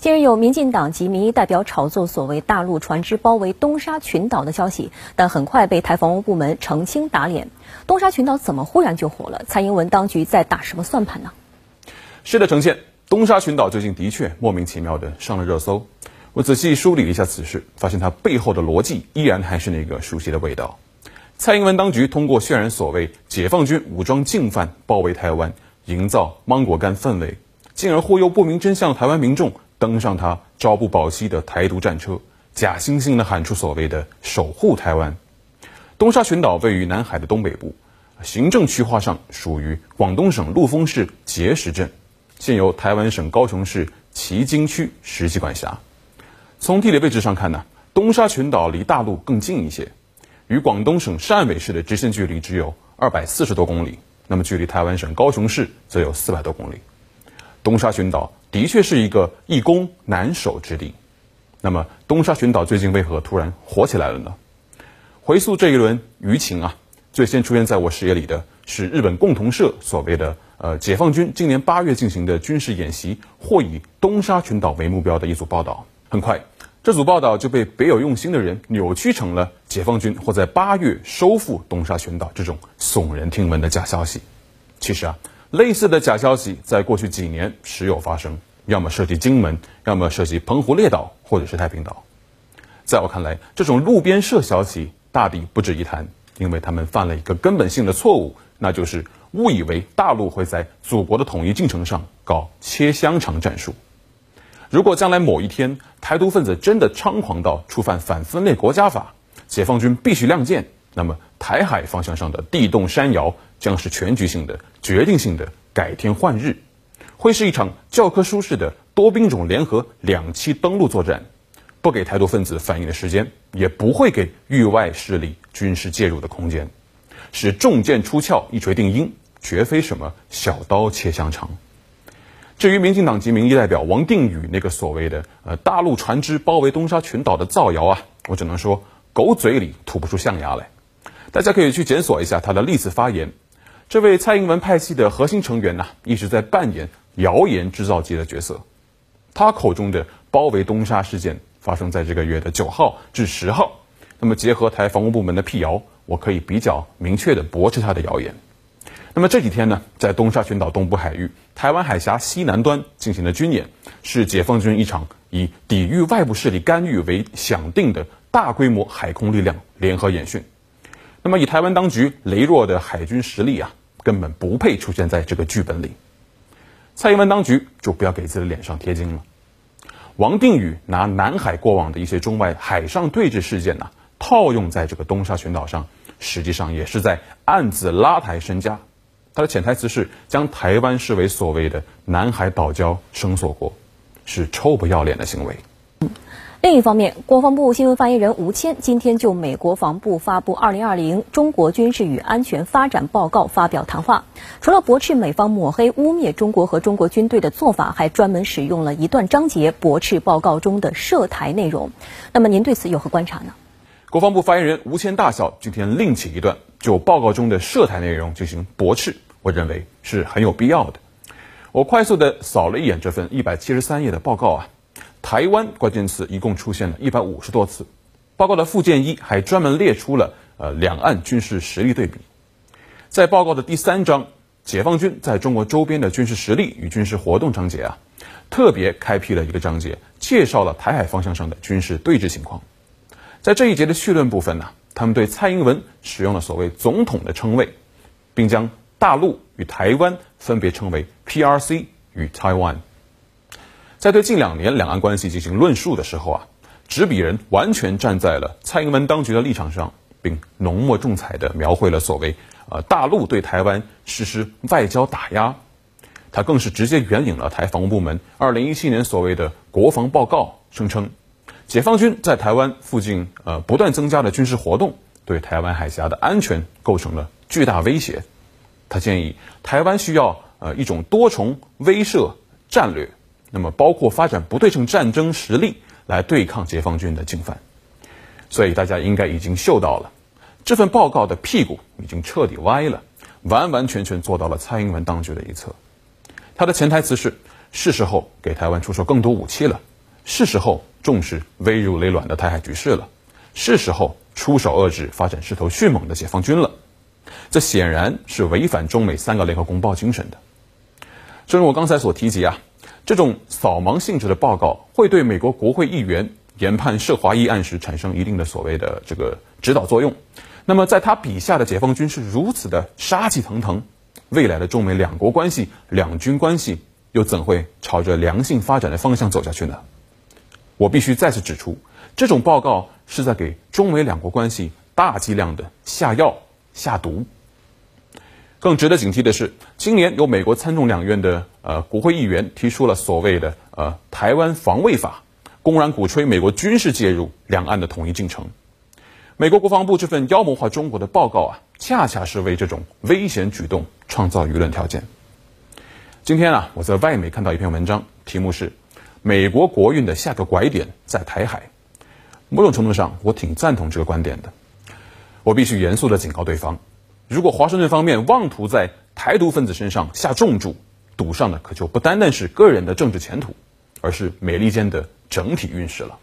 近日有民进党及民意代表炒作所谓大陆船只包围东沙群岛的消息，但很快被台防务部门澄清打脸。东沙群岛怎么忽然就火了？蔡英文当局在打什么算盘呢？是的，呈现东沙群岛最近的确莫名其妙的上了热搜。我仔细梳理了一下此事，发现它背后的逻辑依然还是那个熟悉的味道。蔡英文当局通过渲染所谓解放军武装进犯包围台湾，营造芒果干氛围，进而忽悠不明真相台湾民众。登上他朝不保夕的台独战车，假惺惺地喊出所谓的“守护台湾”。东沙群岛位于南海的东北部，行政区划上属于广东省陆丰市碣石镇，现由台湾省高雄市旗津区实际管辖。从地理位置上看呢，东沙群岛离大陆更近一些，与广东省汕尾市的直线距离只有二百四十多公里，那么距离台湾省高雄市则有四百多公里。东沙群岛。的确是一个易攻难守之地。那么，东沙群岛最近为何突然火起来了呢？回溯这一轮舆情啊，最先出现在我视野里的是日本共同社所谓的“呃，解放军今年八月进行的军事演习或以东沙群岛为目标”的一组报道。很快，这组报道就被别有用心的人扭曲成了解放军或在八月收复东沙群岛这种耸人听闻的假消息。其实啊。类似的假消息在过去几年时有发生，要么涉及金门，要么涉及澎湖列岛或者是太平岛。在我看来，这种路边社消息大抵不值一谈，因为他们犯了一个根本性的错误，那就是误以为大陆会在祖国的统一进程上搞切香肠战术。如果将来某一天台独分子真的猖狂到触犯反分裂国家法，解放军必须亮剑，那么台海方向上的地动山摇。将是全局性的、决定性的改天换日，会是一场教科书式的多兵种联合两栖登陆作战，不给台独分子反应的时间，也不会给域外势力军事介入的空间，是重剑出鞘、一锤定音，绝非什么小刀切香肠。至于民进党籍民意代表王定宇那个所谓的“呃大陆船只包围东沙群岛”的造谣啊，我只能说狗嘴里吐不出象牙来。大家可以去检索一下他的历次发言。这位蔡英文派系的核心成员呢，一直在扮演谣言制造机的角色。他口中的包围东沙事件发生在这个月的九号至十号。那么结合台防务部门的辟谣，我可以比较明确的驳斥他的谣言。那么这几天呢，在东沙群岛东部海域、台湾海峡西南端进行的军演，是解放军一场以抵御外部势力干预为响定的大规模海空力量联合演训。那么以台湾当局羸弱的海军实力啊。根本不配出现在这个剧本里，蔡英文当局就不要给自己的脸上贴金了。王定宇拿南海过往的一些中外海上对峙事件呢，套用在这个东沙群岛上，实际上也是在暗自拉抬身价。他的潜台词是将台湾视为所谓的南海岛礁声索国，是臭不要脸的行为。另一方面，国防部新闻发言人吴谦今天就美国防部发布《二零二零中国军事与安全发展报告》发表谈话。除了驳斥美方抹黑污蔑中国和中国军队的做法，还专门使用了一段章节驳斥报告中的涉台内容。那么，您对此有何观察呢？国防部发言人吴谦大校今天另起一段，就报告中的涉台内容进行驳斥，我认为是很有必要的。我快速的扫了一眼这份一百七十三页的报告啊。台湾关键词一共出现了一百五十多次，报告的附件一还专门列出了呃两岸军事实力对比，在报告的第三章解放军在中国周边的军事实力与军事活动章节啊，特别开辟了一个章节，介绍了台海方向上的军事对峙情况。在这一节的绪论部分呢，他们对蔡英文使用了所谓总统的称谓，并将大陆与台湾分别称为 PRC 与 Taiwan。在对近两年两岸关系进行论述的时候啊，执笔人完全站在了蔡英文当局的立场上，并浓墨重彩地描绘了所谓呃大陆对台湾实施外交打压。他更是直接援引了台防务部门二零一七年所谓的国防报告，声称解放军在台湾附近呃不断增加的军事活动，对台湾海峡的安全构成了巨大威胁。他建议台湾需要呃一种多重威慑战略。那么，包括发展不对称战争实力来对抗解放军的进犯，所以大家应该已经嗅到了，这份报告的屁股已经彻底歪了，完完全全坐到了蔡英文当局的一侧。他的潜台词是：是时候给台湾出售更多武器了，是时候重视危如累卵的台海局势了，是时候出手遏制发展势头迅猛的解放军了。这显然是违反中美三个联合公报精神的。正如我刚才所提及啊，这种扫盲性质的报告会对美国国会议员研判涉华议案时产生一定的所谓的这个指导作用。那么，在他笔下的解放军是如此的杀气腾腾，未来的中美两国关系、两军关系又怎会朝着良性发展的方向走下去呢？我必须再次指出，这种报告是在给中美两国关系大剂量的下药、下毒。更值得警惕的是，今年由美国参众两院的呃国会议员提出了所谓的呃台湾防卫法，公然鼓吹美国军事介入两岸的统一进程。美国国防部这份妖魔化中国的报告啊，恰恰是为这种危险举动创造舆论条件。今天啊，我在外媒看到一篇文章，题目是“美国国运的下个拐点在台海”。某种程度上，我挺赞同这个观点的。我必须严肃地警告对方。如果华盛顿方面妄图在台独分子身上下重注，赌上的可就不单单是个人的政治前途，而是美利坚的整体运势了。